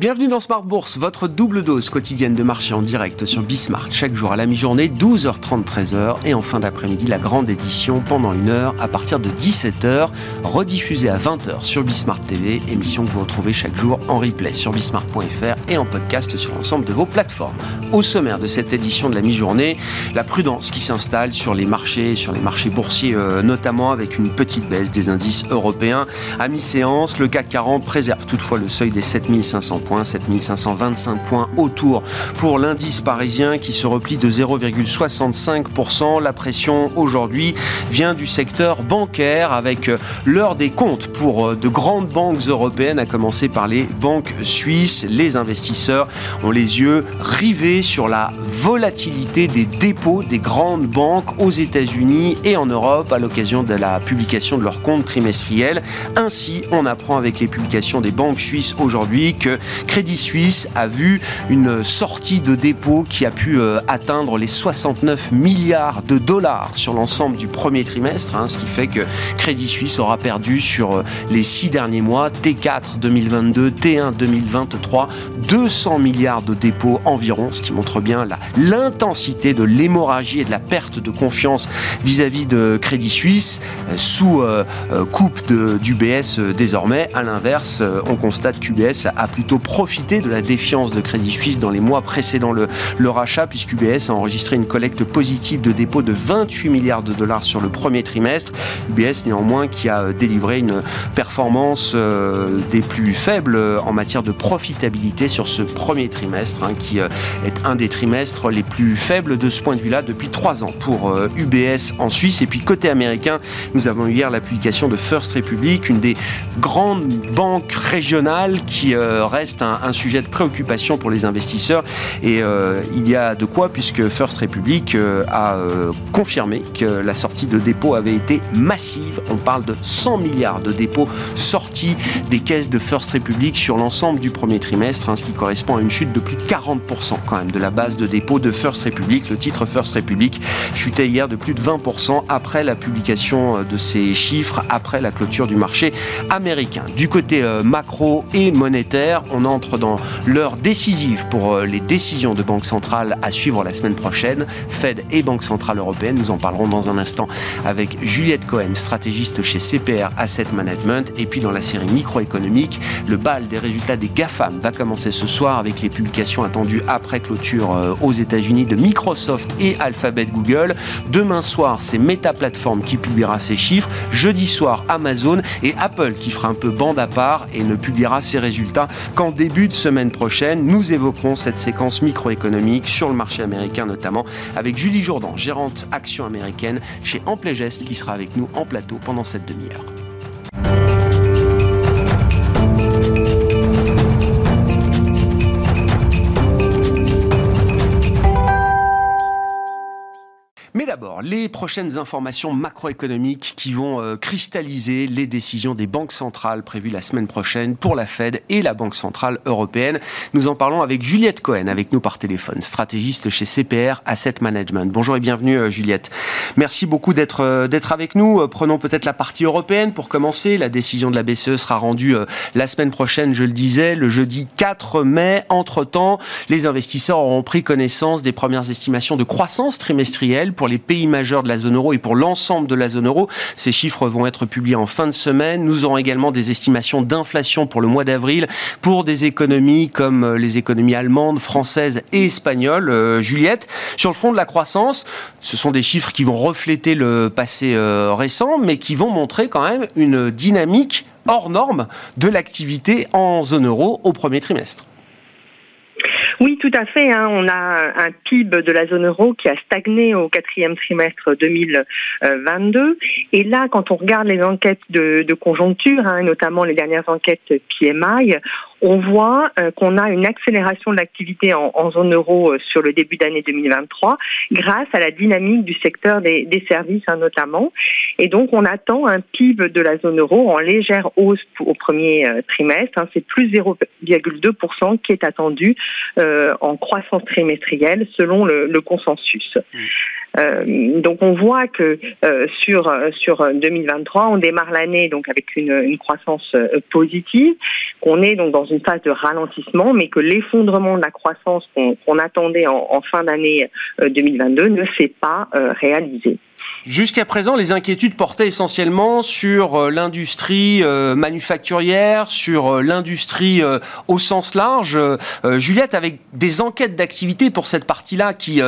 Bienvenue dans Smart Bourse, votre double dose quotidienne de marché en direct sur Bismart, chaque jour à la mi-journée, 12h30, 13h, et en fin d'après-midi, la grande édition pendant une heure à partir de 17h, rediffusée à 20h sur Bismart TV, émission que vous retrouvez chaque jour en replay sur bismart.fr et en podcast sur l'ensemble de vos plateformes. Au sommaire de cette édition de la mi-journée, la prudence qui s'installe sur les marchés, sur les marchés boursiers euh, notamment, avec une petite baisse des indices européens. À mi-séance, le CAC 40 préserve toutefois le seuil des 7500 7525 points autour pour l'indice parisien qui se replie de 0,65%. La pression aujourd'hui vient du secteur bancaire avec l'heure des comptes pour euh, de grandes banques européennes, à commencer par les banques suisses. Les investisseurs ont les yeux rivés sur la volatilité des dépôts des grandes banques aux États-Unis et en Europe à l'occasion de la publication de leurs comptes trimestriels. Ainsi, on apprend avec les publications des banques suisses aujourd'hui que Crédit Suisse a vu une sortie de dépôt qui a pu euh, atteindre les 69 milliards de dollars sur l'ensemble du premier trimestre, hein, ce qui fait que Crédit Suisse aura perdu sur euh, les six derniers mois, T4 2022, T1 2023, 200 milliards de dépôts environ, ce qui montre bien l'intensité de l'hémorragie et de la perte de confiance vis-à-vis de Crédit Suisse euh, sous coupe d'UBS désormais. À l'inverse, on constate qu'UBS a plutôt profité de la défiance de Crédit Suisse dans les mois précédant le, le rachat, puisqu'UBS a enregistré une collecte positive de dépôt de 28 milliards de dollars sur le premier trimestre. UBS néanmoins qui a délivré une performance euh, des plus faibles en matière de profitabilité sur ce premier trimestre, hein, qui euh, est un des trimestres les plus faibles de ce point de vue-là depuis trois ans pour UBS euh, en Suisse. Et puis côté américain, nous avons eu hier la publication de First Republic, une des grandes banques régionales qui reste un, sujet de préoccupation pour les investisseurs. Et euh, il y a de quoi, puisque First Republic euh, a euh, confirmé que la sortie de dépôts avait été massive. On parle de 100 milliards de dépôts sortis des caisses de First Republic sur l'ensemble du premier trimestre, hein, ce qui correspond à une chute de plus de 40% quand même de la base de dépôt de First Republic. Le titre First Republic chutait hier de plus de 20% après la publication de ces chiffres, après la clôture du marché américain. Du côté macro et monétaire, on entre dans l'heure décisive pour euh, les décisions de Banque centrale à suivre la semaine prochaine. Fed et Banque centrale européenne, nous en parlerons dans un instant avec Juliette Cohen, stratégiste chez CPR Asset Management. Et puis dans la série microéconomique, le bal des résultats des GAFAM va commencer ce soir avec les publications attendues après clôture euh, aux États-Unis de Microsoft et Alphabet Google. Demain soir, c'est Meta Platform qui publiera ses chiffres. Jeudi soir, Amazon et Apple qui fera un peu bande à part et ne publiera ses résultats qu'en début de semaine prochaine, nous évoquerons cette séquence microéconomique sur le marché américain notamment avec Julie Jourdan, gérante action américaine chez Amplé Geste qui sera avec nous en plateau pendant cette demi-heure. Les prochaines informations macroéconomiques qui vont euh, cristalliser les décisions des banques centrales prévues la semaine prochaine pour la Fed et la Banque centrale européenne. Nous en parlons avec Juliette Cohen, avec nous par téléphone, stratégiste chez CPR Asset Management. Bonjour et bienvenue euh, Juliette. Merci beaucoup d'être euh, d'être avec nous. Prenons peut-être la partie européenne pour commencer. La décision de la BCE sera rendue la semaine prochaine, je le disais, le jeudi 4 mai. Entre-temps, les investisseurs auront pris connaissance des premières estimations de croissance trimestrielle pour les pays majeurs de la zone euro et pour l'ensemble de la zone euro. Ces chiffres vont être publiés en fin de semaine. Nous aurons également des estimations d'inflation pour le mois d'avril pour des économies comme euh, les économies allemandes, françaises et espagnoles. Euh, Juliette, sur le front de la croissance, ce sont des chiffres qui vont refléter le passé euh, récent, mais qui vont montrer quand même une dynamique hors norme de l'activité en zone euro au premier trimestre. Oui, tout à fait. Hein. On a un PIB de la zone euro qui a stagné au quatrième trimestre 2022. Et là, quand on regarde les enquêtes de, conjoncture, hein, notamment les dernières enquêtes PMI, on voit euh, qu'on a une accélération de l'activité en, zone euro euh, sur le début d'année 2023 grâce à la dynamique du secteur des, services hein, notamment. Et donc on attend un PIB de la zone euro en légère hausse au premier euh, trimestre. Hein. C'est plus 0,2% qui est attendu en croissance trimestrielle selon le, consensus. Donc on voit que sur sur 2023, on démarre l'année donc avec une, croissance positive, qu'on est donc dans une phase de ralentissement, mais que l'effondrement de la croissance qu'on attendait en, en fin d'année 2022 ne s'est pas réalisé. Jusqu'à présent, les inquiétudes portaient essentiellement sur euh, l'industrie euh, manufacturière, sur euh, l'industrie au sens large. Juliette, avec des enquêtes d'activité pour cette partie-là qui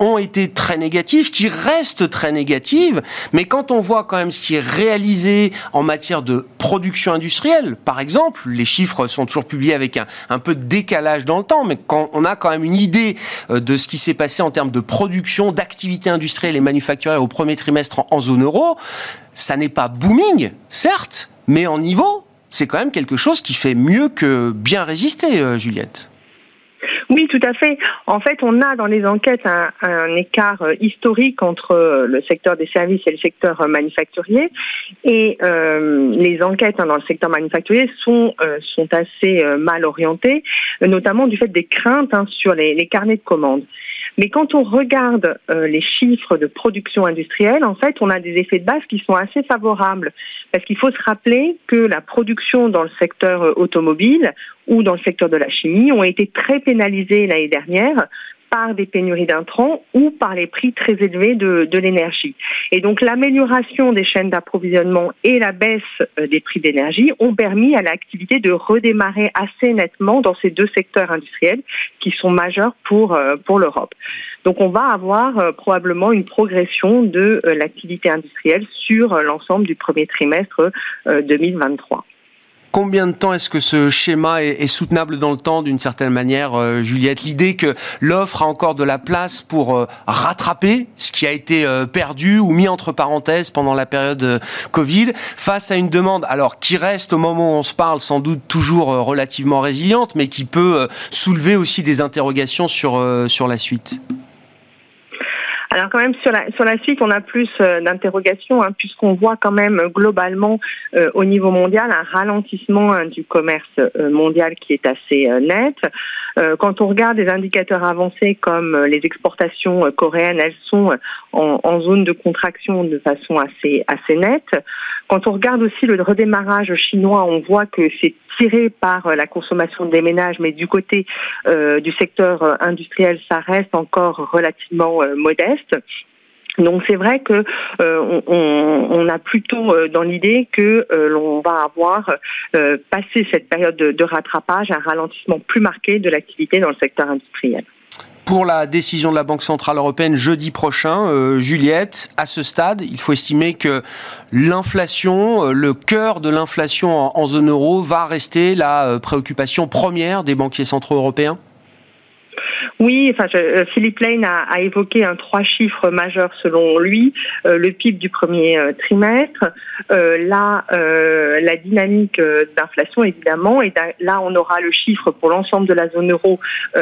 ont été très négatives, qui restent très négatives, mais quand on voit quand même ce qui est réalisé en matière de production industrielle, par exemple, les chiffres sont toujours publiés avec un, un peu de décalage dans le temps, mais quand on a quand même une idée de ce qui s'est passé en termes de production, d'activité industrielle et manufacturière au premier trimestre en, zone euro, ça n'est pas booming, certes, mais en niveau, c'est quand même quelque chose qui fait mieux que bien résister, euh, Juliette. Oui, tout à fait. En fait, on a dans les enquêtes un, écart euh, historique entre euh, le secteur des services et le secteur manufacturier. Et les enquêtes hein, dans le secteur manufacturier sont, sont assez mal orientées, notamment du fait des craintes hein, sur les, les carnets de commandes. Mais quand on regarde euh, les chiffres de production industrielle, en fait, on a des effets de base qui sont assez favorables. Parce qu'il faut se rappeler que la production dans le secteur euh, automobile ou dans le secteur de la chimie ont été très pénalisées l'année dernière par des pénuries d'intrants ou par les prix très élevés de, de l'énergie. Et donc l'amélioration des chaînes d'approvisionnement et la baisse euh, des prix d'énergie ont permis à l'activité de redémarrer assez nettement dans ces deux secteurs industriels qui sont majeurs pour, euh, pour l'Europe. Donc on va avoir euh, probablement une progression de l'activité industrielle sur l'ensemble du premier trimestre 2023 combien de temps est-ce que ce schéma est, soutenable dans le temps d'une certaine manière, euh, Juliette? L'idée que l'offre a encore de la place pour euh, rattraper ce qui a été euh, perdu ou mis entre parenthèses pendant la période Covid, face à une demande, alors qui reste au moment où on se parle sans doute toujours relativement résiliente, mais qui peut soulever aussi des interrogations sur, sur la suite alors quand même sur la sur la suite, on a plus euh, d'interrogations hein, puisqu'on voit quand même globalement euh, au niveau mondial un ralentissement hein, du commerce euh, mondial qui est assez net. quand on regarde des indicateurs avancés comme les exportations coréennes, elles sont en, en, zone de contraction de façon assez assez nette. Quand on regarde aussi le redémarrage chinois, on voit que c'est tiré par euh, la consommation des ménages, mais du côté euh, du secteur euh, industriel, ça reste encore relativement modeste. Donc c'est vrai que on, a plutôt dans l'idée que l'on va avoir passé cette période de rattrapage un ralentissement plus marqué de l'activité dans le secteur industriel pour la décision de la Banque Centrale Européenne jeudi prochain. Euh, Juliette, à ce stade, il faut estimer que l'inflation, euh, le cœur de l'inflation en, zone euro va rester la euh, préoccupation première des banquiers centraux européens oui, enfin, euh, Philippe Lane a, a, évoqué un trois chiffres majeurs selon lui euh, le PIB du premier euh, trimestre, là la dynamique d'inflation évidemment, et là on aura le chiffre pour l'ensemble de la zone euro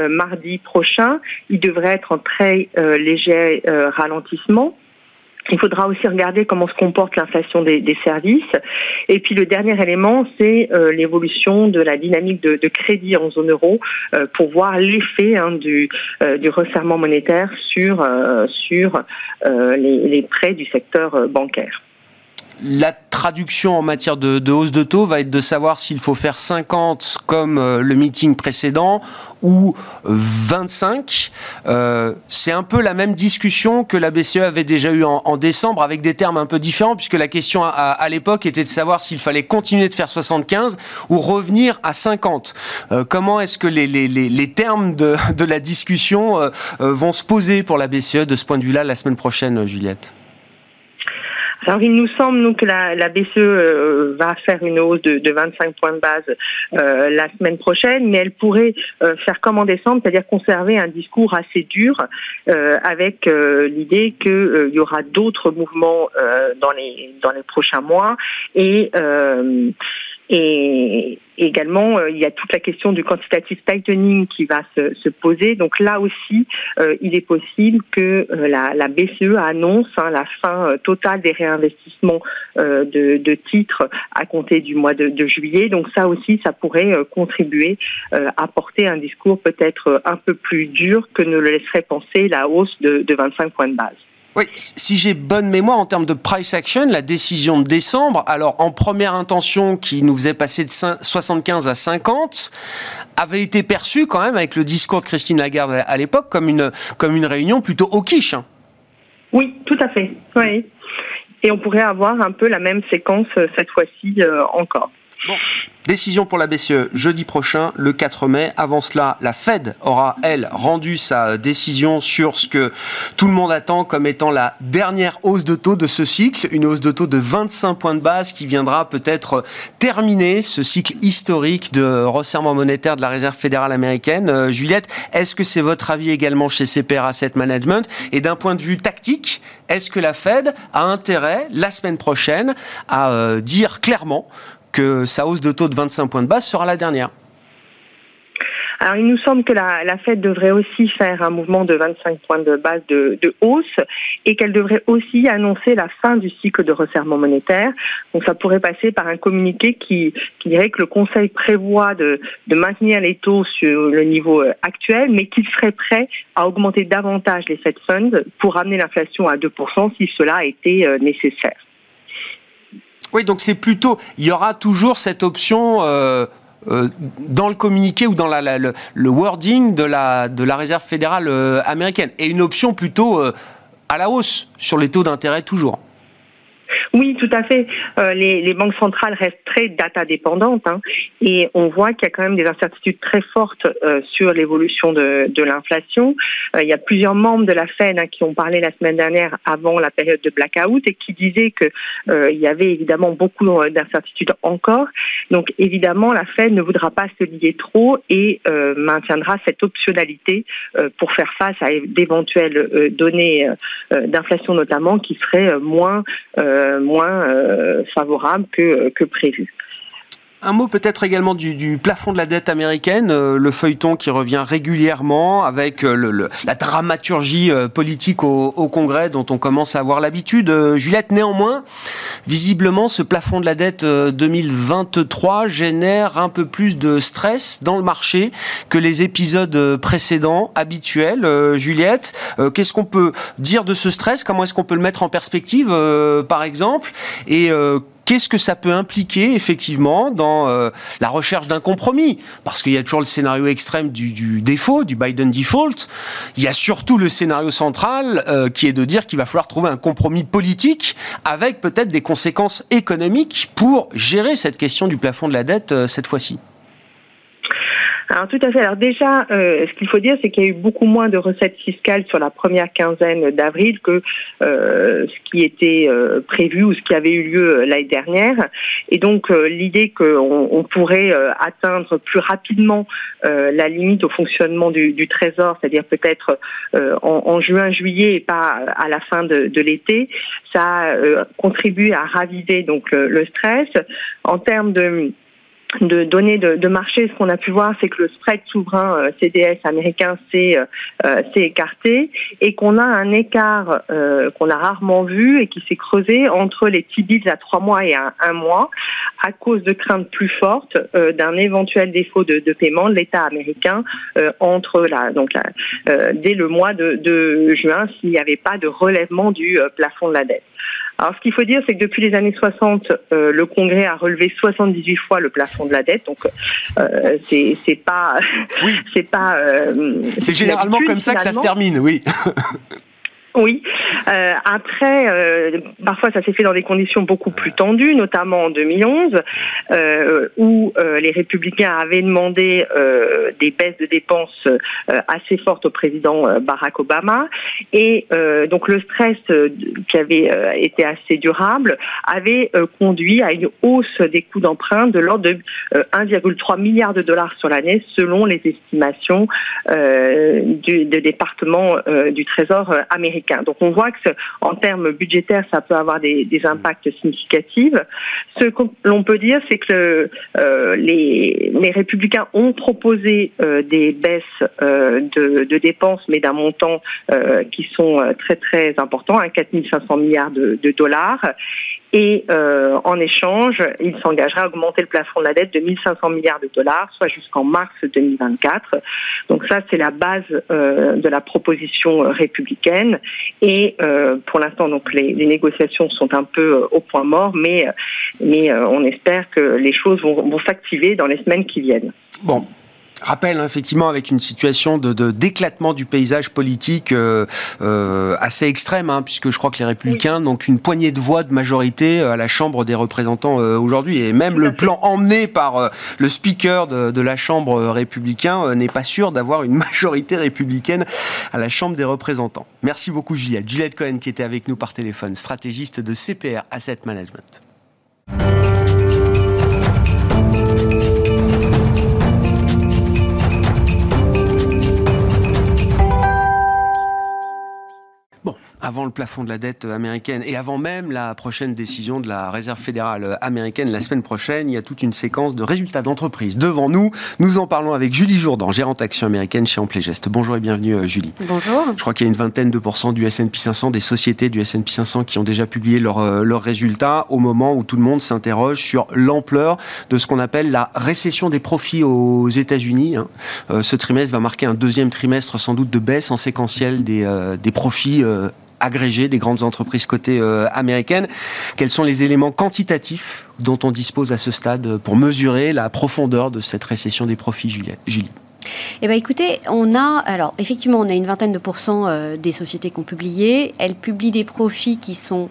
mardi prochain. Il devrait être en très léger ralentissement. Il faudra aussi regarder comment se comporte l'inflation des, services. Et puis le dernier élément, c'est euh, l'évolution de la dynamique de, crédit en zone euro euh, pour voir l'effet hein, du, euh, du resserrement monétaire sur, sur les prêts du secteur bancaire la traduction en matière de, hausse de taux va être de savoir s'il faut faire 50 comme euh, le meeting précédent ou 25. Euh, c'est un peu la même discussion que la BCE avait déjà eue en, décembre avec des termes un peu différents puisque la question à, l'époque était de savoir s'il fallait continuer de faire 75 ou revenir à 50. Euh, comment est-ce que les, termes de, la discussion vont se poser pour la BCE de ce point de vue-là la semaine prochaine, Juliette? Alors il nous semble nous que la, la BCE euh, va faire une hausse de, de 25 points de base euh, la semaine prochaine, mais elle pourrait euh, faire comme en décembre, c'est-à-dire conserver un discours assez dur avec l'idée qu'il y aura d'autres mouvements dans les dans les prochains mois. Et et également, euh, il y a toute la question du quantitative tightening qui va se, se poser. Donc là aussi, euh, il est possible que euh, la, la, BCE annonce hein, la fin totale des réinvestissements de, de, titres à compter du mois de, de, juillet. Donc ça aussi, ça pourrait contribuer à porter un discours peut-être un peu plus dur que ne le laisserait penser la hausse de, de 25 points de base. Oui, si j'ai bonne mémoire en termes de price action, la décision de décembre, alors en première intention qui nous faisait passer de 75 à 50, avait été perçue quand même avec le discours de Christine Lagarde à l'époque comme une, comme une réunion plutôt au quiche. Hein. Oui, tout à fait. Oui. Et on pourrait avoir un peu la même séquence euh, cette fois-ci euh, encore. Bon. Décision pour la BCE jeudi prochain, le 4 mai. Avant cela, la Fed aura, elle, rendu sa décision sur ce que tout le monde attend comme étant la dernière hausse de taux de ce cycle, une hausse de taux de 25 points de base qui viendra peut-être terminer ce cycle historique de resserrement monétaire de la Réserve fédérale américaine. Euh, Juliette, est-ce que c'est votre avis également chez CPR Asset Management? Et d'un point de vue tactique, est-ce que la Fed a intérêt, la semaine prochaine, à euh, dire clairement que sa hausse de taux de 25 points de base sera la dernière. Alors, il nous semble que la, la Fed devrait aussi faire un mouvement de 25 points de base de, hausse et qu'elle devrait aussi annoncer la fin du cycle de resserrement monétaire. Donc, ça pourrait passer par un communiqué qui, dirait que le Conseil prévoit de, de, maintenir les taux sur le niveau euh, actuel, mais qu'il serait prêt à augmenter davantage les Fed Funds pour ramener l'inflation à 2% si cela était euh, nécessaire. Oui, donc c'est plutôt, il y aura toujours cette option euh, euh, dans le communiqué ou dans la, le, wording de la, de la réserve fédérale euh, américaine, et une option plutôt à la hausse sur les taux d'intérêt toujours. Oui, tout à fait. Euh, les, les, banques centrales restent très data dépendantes hein, et on voit qu'il y a quand même des incertitudes très fortes euh, sur l'évolution de, de l'inflation. Euh, il y a plusieurs membres de la Fed hein, qui ont parlé la semaine dernière avant la période de blackout et qui disaient que euh, il y avait évidemment beaucoup d'incertitudes encore. Donc évidemment, la Fed ne voudra pas se lier trop et maintiendra cette optionnalité pour faire face à d'éventuelles données d'inflation notamment qui seraient moins euh, moins euh, favorable que, que prévu. Un mot peut-être également du, plafond de la dette américaine, euh, le feuilleton qui revient régulièrement avec le, la dramaturgie politique au, Congrès dont on commence à avoir l'habitude. Juliette, néanmoins, visiblement, ce plafond de la dette 2023 génère un peu plus de stress dans le marché que les épisodes précédents, habituels. Juliette, qu'est-ce qu'on peut dire de ce stress? Comment est-ce qu'on peut le mettre en perspective, par exemple? Qu'est-ce que ça peut impliquer effectivement dans euh, la recherche d'un compromis? Parce qu'il y a toujours le scénario extrême du, défaut, du Biden default. Il y a surtout le scénario central euh, qui est de dire qu'il va falloir trouver un compromis politique avec peut-être des conséquences économiques pour gérer cette question du plafond de la dette euh, cette fois-ci. Alors tout à fait. Alors déjà, euh, ce qu'il faut dire, c'est qu'il y a eu beaucoup moins de recettes fiscales sur la première quinzaine d'avril que euh, ce qui était euh, prévu ou ce qui avait eu lieu l'année dernière. Et donc l'idée qu'on on pourrait atteindre plus rapidement la limite au fonctionnement du, du Trésor, c'est-à-dire peut-être en, en, juin, juillet et pas à la fin de, de l'été, ça a contribué à raviver donc le stress. En termes de de données de, marché, ce qu'on a pu voir, c'est que le spread souverain euh, CDS américain s'est euh, écarté et qu'on a un écart euh, qu'on a rarement vu et qui s'est creusé entre les T-bills à trois mois et à un mois à cause de craintes plus fortes d'un éventuel défaut de, paiement de l'État américain entre la donc dès le mois de, de juin s'il n'y avait pas de relèvement du plafond de la dette. Alors, ce qu'il faut dire, c'est que depuis les années 60, euh, le Congrès a relevé 78 fois le plafond de la dette. Donc, euh, c'est pas, c'est pas. Euh, c'est généralement comme ça que ça se termine, oui. Oui. Euh, après, euh, parfois ça s'est fait dans des conditions beaucoup plus tendues, notamment en 2011, euh, où euh, les républicains avaient demandé euh, des baisses de dépenses assez fortes au président Barack Obama, et donc le stress qui avait été assez durable avait conduit à une hausse des coûts d'emprunt de l'ordre de 1,3 milliard de dollars sur l'année, selon les estimations du, du département du Trésor américain. Donc on voit que en termes budgétaires, ça peut avoir des, impacts significatifs. Ce que l'on peut dire, c'est que euh, les, républicains ont proposé euh, des baisses euh, de, dépenses, mais d'un montant qui sont très très importants, à 4 500 milliards de, dollars. Et euh, en échange, il s'engagerait à augmenter le plafond de la dette de 1500 milliards de dollars, soit jusqu'en mars 2024. Donc ça, c'est la base euh, de la proposition républicaine. Et euh, pour l'instant, donc les, les, négociations sont un peu au point mort, mais mais on espère que les choses vont, vont s'activer dans les semaines qui viennent. Bon, rappelle hein, effectivement avec une situation de, d'éclatement du paysage politique euh, euh, assez extrême, hein, puisque je crois que les Républicains n'ont qu'une poignée de voix de majorité euh, à la Chambre des représentants aujourd'hui, et même le plan emmené par le speaker de, de la Chambre républicain n'est pas sûr d'avoir une majorité républicaine à la Chambre des représentants. Merci beaucoup Juliette. Juliette Cohen qui était avec nous par téléphone, stratégiste de CPR Asset Management. Avant le plafond de la dette américaine et avant même la prochaine décision de la Réserve fédérale américaine la semaine prochaine, il y a toute une séquence de résultats d'entreprise devant nous. Nous en parlons avec Julie Jourdan, gérante action américaine chez Amplegest. Bonjour et bienvenue euh, Julie. Bonjour. Je crois qu'il y a une vingtaine de pourcents du S&P 500, des sociétés du S&P 500 qui ont déjà publié euh, leurs résultats au moment où tout le monde s'interroge sur l'ampleur de ce qu'on appelle la récession des profits aux États-Unis. Hein. Euh, ce trimestre va marquer un deuxième trimestre sans doute de baisse en séquentiel des, des profits agrégé des grandes entreprises cotées euh, américaines. Quels sont les éléments quantitatifs dont on dispose à ce stade pour mesurer la profondeur de cette récession des profits, Julie? Eh bien, écoutez, on a, alors, effectivement, on a une vingtaine de pourcents euh, des sociétés qui ont publié. Elles publient des profits qui sont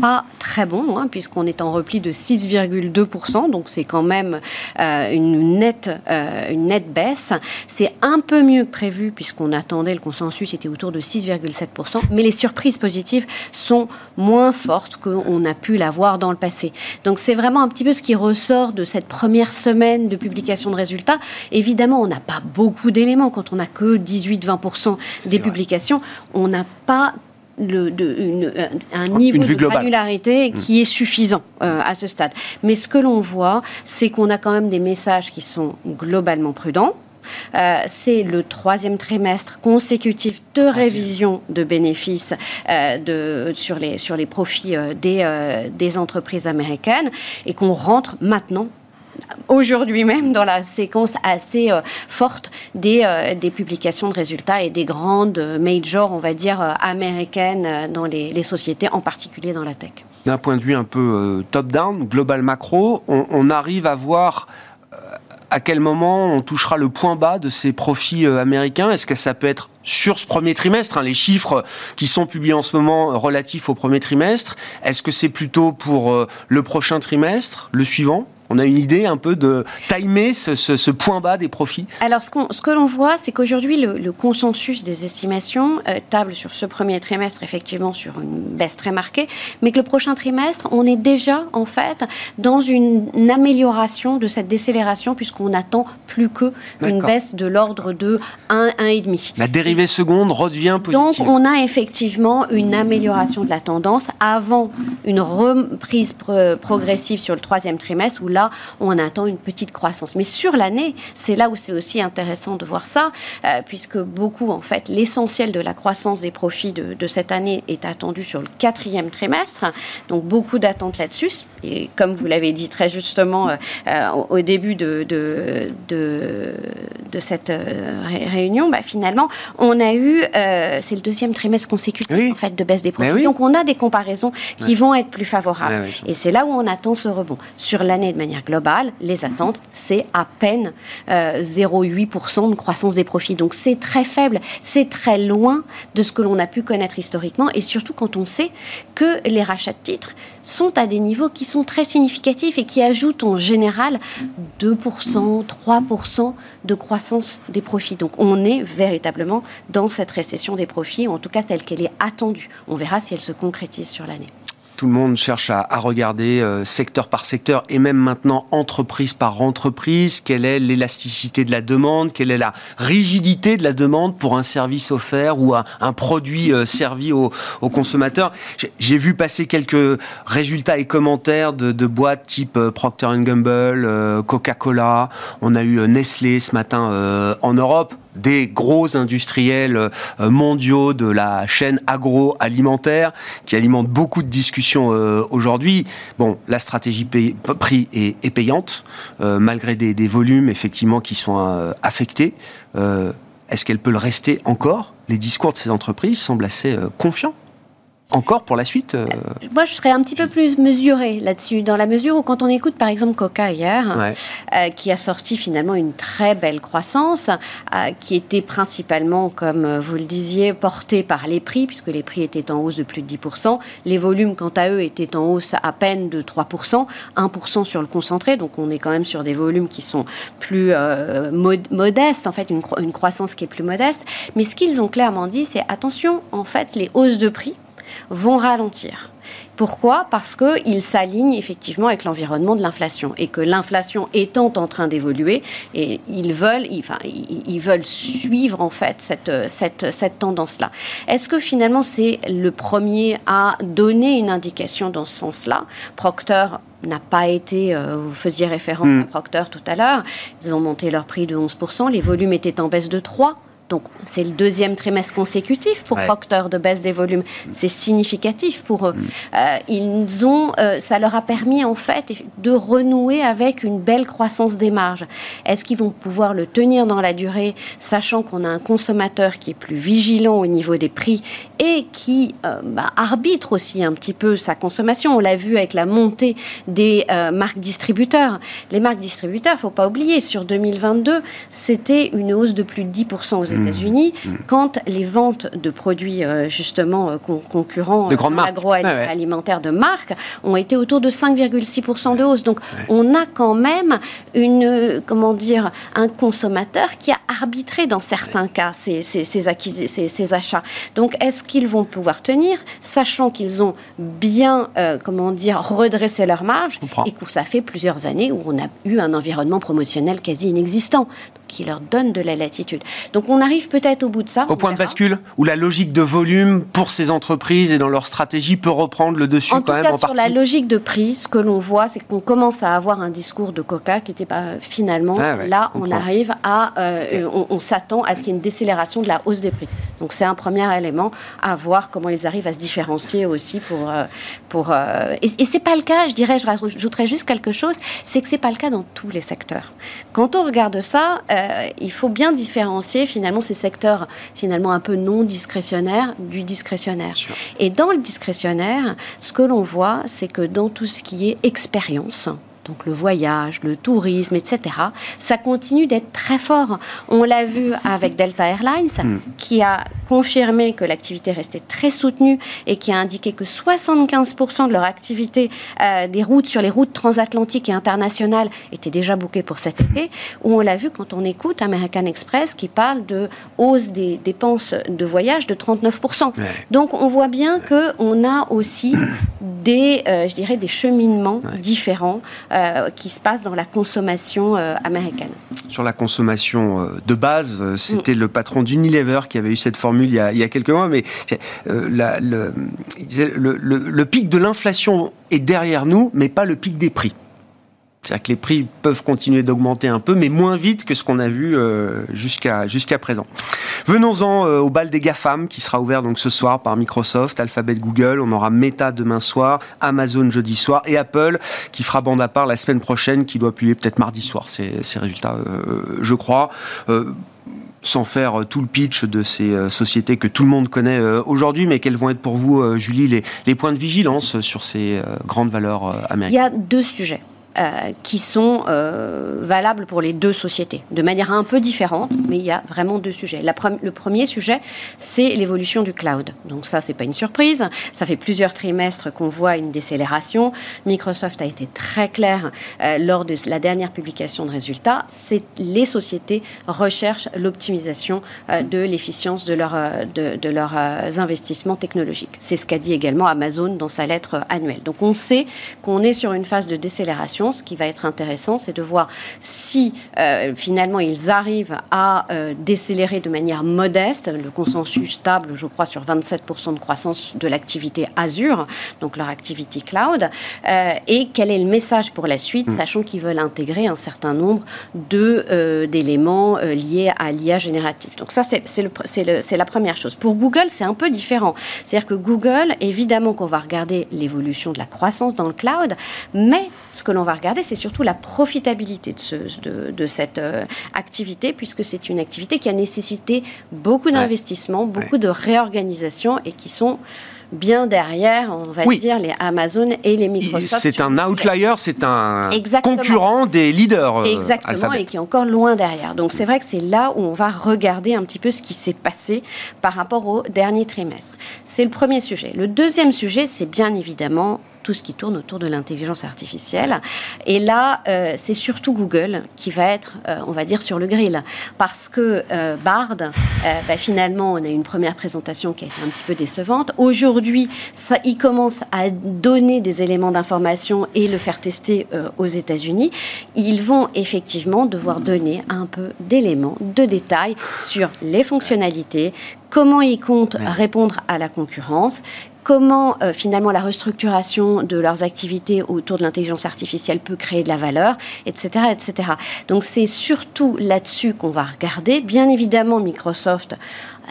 pas très bon, hein, puisqu'on est en repli de 6,2%, donc c'est quand même euh, une, nette, euh, une nette baisse. C'est un peu mieux que prévu, puisqu'on attendait le consensus était autour de 6,7%, mais les surprises positives sont moins fortes qu'on a pu l'avoir dans le passé. Donc c'est vraiment un petit peu ce qui ressort de cette première semaine de publication de résultats. Évidemment, on n'a pas beaucoup d'éléments quand on n'a que 18-20% des publications. On n'a pas le, de, un niveau de granularité mm. qui est suffisant euh, à ce stade. Mais ce que l'on voit, c'est qu'on a quand même des messages qui sont globalement prudents. Euh, c'est le troisième trimestre consécutif de révision de bénéfices euh, de, sur, les, sur les profits des, des entreprises américaines et qu'on rentre maintenant aujourd'hui même dans la séquence assez euh, forte des, euh, des, publications de résultats et des grandes majors, on va dire, euh, américaines dans les, sociétés, en particulier dans la tech. D'un point de vue un peu top-down, global macro, on, arrive à voir à quel moment on touchera le point bas de ces profits américains. Est-ce que ça peut être sur ce premier trimestre, hein, les chiffres qui sont publiés en ce moment relatifs au premier trimestre? Est-ce que c'est plutôt pour le prochain trimestre, le suivant? On a une idée un peu de timer ce, point bas des profits Alors, ce, ce que l'on voit, c'est qu'aujourd'hui, le, consensus des estimations euh, table sur ce premier trimestre, effectivement, sur une baisse très marquée, mais que le prochain trimestre, on est déjà, en fait, dans une, amélioration de cette décélération, puisqu'on attend plus qu'une baisse de l'ordre de 1, 1,5. La dérivée seconde redevient positive. Donc, on a effectivement une amélioration de la tendance avant une reprise progressive sur le troisième trimestre, où là, on attend une petite croissance. Mais sur l'année, c'est là où c'est aussi intéressant de voir ça, euh, puisque beaucoup, en fait, l'essentiel de la croissance des profits de, cette année est attendu sur le quatrième trimestre. Donc, beaucoup d'attentes là-dessus. Et comme vous l'avez dit très justement euh, euh, au début de, de, de, cette réunion, bah, finalement, on a eu, c'est le deuxième trimestre consécutif, en fait, de baisse des profits. Donc, on a des comparaisons qui vont être plus favorables. Et c'est là où on attend ce rebond. Sur l'année de manière globale, les attentes, c'est à peine 0,8% euh, de croissance des profits. Donc c'est très faible, c'est très loin de ce que l'on a pu connaître historiquement, et surtout quand on sait que les rachats de titres sont à des niveaux qui sont très significatifs et qui ajoutent en général 2%, 3% de croissance des profits. Donc on est véritablement dans cette récession des profits, en tout cas telle qu'elle est attendue. On verra si elle se concrétise sur l'année tout le monde cherche à, regarder euh, secteur par secteur et même maintenant entreprise par entreprise, quelle est l'élasticité de la demande, quelle est la rigidité de la demande pour un service offert ou un, produit euh, servi aux, consommateurs. J'ai vu passer quelques résultats et commentaires de, boîtes type euh, Procter Gamble, Coca-Cola, on a eu Nestlé ce matin en Europe des gros industriels euh, mondiaux de la chaîne agroalimentaire qui alimentent beaucoup de discussions euh, aujourd'hui. Bon, la stratégie prix est, payante, euh, malgré des, volumes effectivement qui sont affectés. Est-ce qu'elle peut le rester encore? Les discours de ces entreprises semblent assez confiants encore pour la suite euh Moi, je serais un petit peu plus mesurée là-dessus, dans la mesure où quand on écoute par exemple Coca hier, euh, qui a sorti finalement une très belle croissance, euh, qui était principalement, comme vous le disiez, portée par les prix, puisque les prix étaient en hausse de plus de 10%, les volumes, quant à eux, étaient en hausse à peine de 3%, 1% sur le concentré, donc on est quand même sur des volumes qui sont plus modestes, en fait, une, une croissance qui est plus modeste. Mais ce qu'ils ont clairement dit, c'est attention, en fait, les hausses de prix, vont ralentir. Pourquoi? Parce qu'ils s'alignent effectivement avec l'environnement de l'inflation et que l'inflation étant en train d'évoluer, et ils veulent, enfin, ils veulent suivre en fait cette, cette, cette tendance-là. Est-ce que finalement c'est le premier à donner une indication dans ce sens-là? Procter n'a pas été, euh, vous faisiez référence hmm. à Procter tout à l'heure, ils ont monté leur prix de 11%, les volumes étaient en baisse de 3%. Donc, c'est le deuxième trimestre consécutif pour Procter de baisse des volumes. C'est significatif pour eux. Mm. Euh, ils ont, euh, ça leur a permis en fait de renouer avec une belle croissance des marges. Est-ce qu'ils vont pouvoir le tenir dans la durée, sachant qu'on a un consommateur qui est plus vigilant au niveau des prix et qui euh, bah, arbitre aussi un petit peu sa consommation? On l'a vu avec la montée des marques distributeurs. Les marques distributeurs, faut pas oublier, sur 2022, c'était une hausse de plus de 10% aux. États-Unis, mmh. quand les ventes de produits euh, justement euh, concurrents de euh, agroalimentaires de marque ont été autour de 5,6% de hausse. Donc on a quand même une comment dire un consommateur qui a arbitré dans certains cas ces, ces, ces, achats. Donc est-ce qu'ils vont pouvoir tenir, sachant qu'ils ont bien comment dire redressé leur marge et que ça fait plusieurs années où on a eu un environnement promotionnel quasi inexistant? Qui leur donne de la latitude. Donc on arrive peut-être au bout de ça. Au point de bascule, où la logique de volume pour ces entreprises et dans leur stratégie peut reprendre le dessus en quand même cas, en sur la logique de prix, ce que l'on voit, c'est qu'on commence à avoir un discours de Coca qui n'était pas finalement. Ah là, on arrive à, euh, on, s'attend à ce qu'il y ait une décélération de la hausse des prix. Donc c'est un premier élément à voir comment ils arrivent à se différencier aussi pour, euh, pour. Euh, et, et c'est pas le cas, je dirais, je rajouterais juste quelque chose, c'est que c'est pas le cas dans tous les secteurs. Quand on regarde ça, euh, il faut bien différencier finalement ces secteurs finalement un peu non discrétionnaires du discrétionnaire. Et dans le discrétionnaire, ce que l'on voit, c'est que dans tout ce qui est expérience, donc le voyage, le tourisme, etc., ça continue d'être très fort. On l'a vu avec Delta Airlines, hmm. qui a confirmé que l'activité restait très soutenue et qui a indiqué que 75% de leur activité euh, des routes sur les routes transatlantiques et internationales était déjà bouquée pour cet été. Ou on l'a vu quand on écoute American Express qui parle de hausse des dépenses de voyage de 39%. Donc on voit bien qu'on a aussi des, euh, je dirais, des cheminements différents euh, qui se passent dans la consommation américaine. Sur la consommation de base, c'était le patron d'Unilever qui avait eu cette formule il y a, quelques mois, mais le, le pic de l'inflation est derrière nous, mais pas le pic des prix. C'est-à-dire que les prix peuvent continuer d'augmenter un peu, mais moins vite que ce qu'on a vu euh, jusqu'à présent. Venons-en euh, au bal des GAFAM qui sera ouvert donc ce soir par Microsoft, Alphabet, Google. On aura Meta demain soir, Amazon jeudi soir et Apple qui fera bande à part la semaine prochaine, qui doit publier peut-être mardi soir ces, résultats, euh, je crois sans faire tout le pitch de ces sociétés que tout le monde connaît aujourd'hui, mais quels vont être pour vous, Julie, les, points de vigilance sur ces grandes valeurs américaines? Il y a deux sujets. Euh, qui sont euh, valables pour les deux sociétés, de manière un peu différente, mais il y a vraiment deux sujets. le premier sujet, c'est l'évolution du cloud. Donc ça, c'est pas une surprise. Ça fait plusieurs trimestres qu'on voit une décélération. Microsoft a été très clair euh, lors de la dernière publication de résultats. C'est les sociétés recherchent l'optimisation de l'efficience de, leur, de, de leurs investissements technologiques. C'est ce qu'a dit également Amazon dans sa lettre annuelle. Donc on sait qu'on est sur une phase de décélération ce qui va être intéressant, c'est de voir si euh, finalement ils arrivent à euh, décélérer de manière modeste, le consensus stable, je crois, sur 27% de croissance de l'activité Azure, donc leur activité cloud, euh, et quel est le message pour la suite, mm. sachant qu'ils veulent intégrer un certain nombre d'éléments liés à l'IA générative. Donc ça, c'est la première chose. Pour Google, c'est un peu différent. C'est-à-dire que Google, évidemment qu'on va regarder l'évolution de la croissance dans le cloud, mais ce que l'on va regarder, c'est surtout la profitabilité de, ce, de, cette euh, activité, puisque c'est une activité qui a nécessité beaucoup d'investissements, beaucoup de réorganisation et qui sont bien derrière, on va dire, les Amazon et les Microsoft. C'est un outlier, c'est un concurrent des leaders. Euh, Exactement, et qui est encore loin derrière. Donc c'est vrai que c'est là où on va regarder un petit peu ce qui s'est passé par rapport au dernier trimestre. C'est le premier sujet. Le deuxième sujet, c'est bien évidemment tout ce qui tourne autour de l'intelligence artificielle. Et là, euh, c'est surtout Google qui va être, euh, on va dire, sur le grill. Parce que euh, Bard, bah, finalement, on a eu une première présentation qui a été un petit peu décevante. Aujourd'hui, ça, il commence à donner des éléments d'information et le faire tester aux États-Unis. Ils vont effectivement devoir donner un peu d'éléments, de détails sur les fonctionnalités, comment ils comptent répondre à la concurrence, comment euh, finalement la restructuration de leurs activités autour de l'intelligence artificielle peut créer de la valeur, etc. etc. Donc c'est surtout là-dessus qu'on va regarder. Bien évidemment, Microsoft, euh,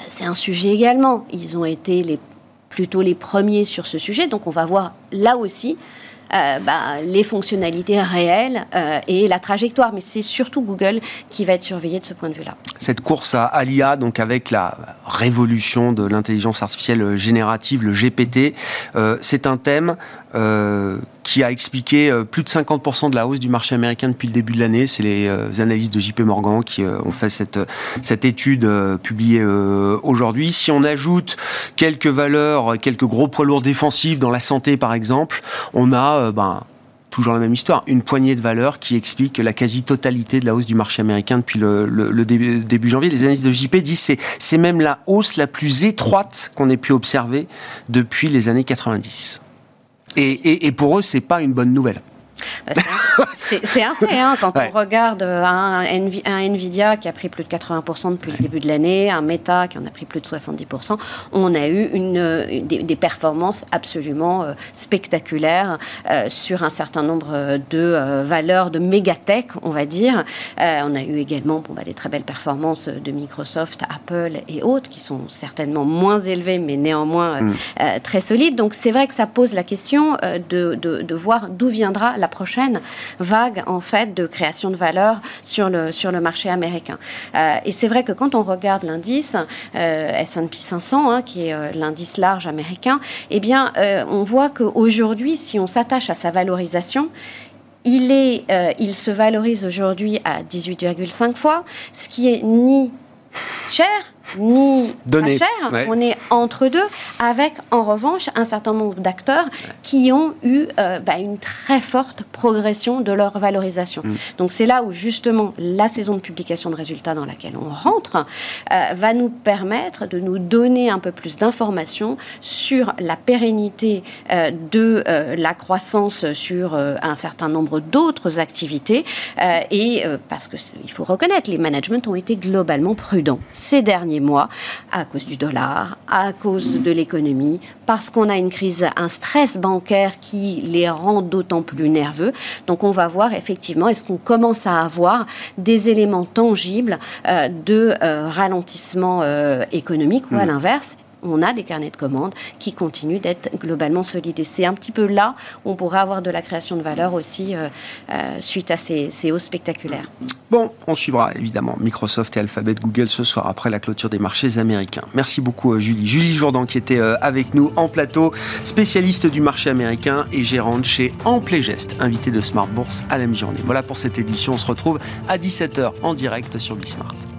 c'est un sujet également. Ils ont été les, plutôt les premiers sur ce sujet, donc on va voir là aussi bah, les fonctionnalités réelles euh, et la trajectoire. Mais c'est surtout Google qui va être surveillé de ce point de vue-là. Cette course à, l'IA, donc avec la révolution de l'intelligence artificielle générative, le GPT, euh, c'est un thème qui a expliqué plus de 50% de la hausse du marché américain depuis le début de l'année. C'est les analystes de JP Morgan qui ont fait cette, cette étude publiée aujourd'hui. Si on ajoute quelques valeurs, quelques gros poids lourds défensifs dans la santé par exemple, on a euh, ben, toujours la même histoire, une poignée de valeurs qui explique la quasi-totalité de la hausse du marché américain depuis le, début, janvier. Les analystes de JP disent que c'est même la hausse la plus étroite qu'on ait pu observer depuis les années 90. Et, pour eux, c'est pas une bonne nouvelle. Bah, c'est un fait. Hein, quand on regarde un, Nvidia qui a pris plus de 80% depuis le début de l'année, un Meta qui en a pris plus de 70%, on a eu une, des, performances absolument euh, spectaculaires euh, sur un certain nombre de euh, valeurs de mégatech, on va dire. on a eu également bon, bah, des très belles performances de Microsoft, Apple et autres qui sont certainement moins élevées mais néanmoins mm. très solides. Donc c'est vrai que ça pose la question de, de, de voir d'où viendra la prochaine vague en fait de création de valeur sur le, sur le marché américain. Euh, et c'est vrai que quand on regarde l'indice euh, S&P 500, hein, qui est euh, l'indice large américain, eh bien, on voit qu'aujourd'hui, si on s'attache à sa valorisation, il, est, il se valorise aujourd'hui à 18,5 fois, ce qui est ni cher, ni Donné. cher. On est entre deux, avec en revanche un certain nombre d'acteurs qui ont eu euh, bah, une très forte progression de leur valorisation. Mm. Donc c'est là où justement la saison de publication de résultats dans laquelle on rentre euh, va nous permettre de nous donner un peu plus d'informations sur la pérennité euh, de la croissance sur un certain nombre d'autres activités. et parce qu'il faut reconnaître, les managements ont été globalement prudents ces derniers mois à cause du dollar, à cause de l'économie, parce qu'on a une crise, un stress bancaire qui les rend d'autant plus nerveux. Donc on va voir effectivement, est-ce qu'on commence à avoir des éléments tangibles euh, de euh, ralentissement euh, économique ou à mmh. l'inverse on a des carnets de commandes qui continuent d'être globalement solides. Et c'est un petit peu là où on pourrait avoir de la création de valeur aussi euh, euh, suite à ces, hausses spectaculaires. Bon, on suivra évidemment Microsoft et Alphabet Google ce soir après la clôture des marchés américains. Merci beaucoup euh, Julie. Julie Jourdan qui était avec nous en plateau, spécialiste du marché américain et gérante chez Ample Geste, invitée de Smart Bourse à la mi-journée. Voilà pour cette édition, on se retrouve à 17h en direct sur Bismart.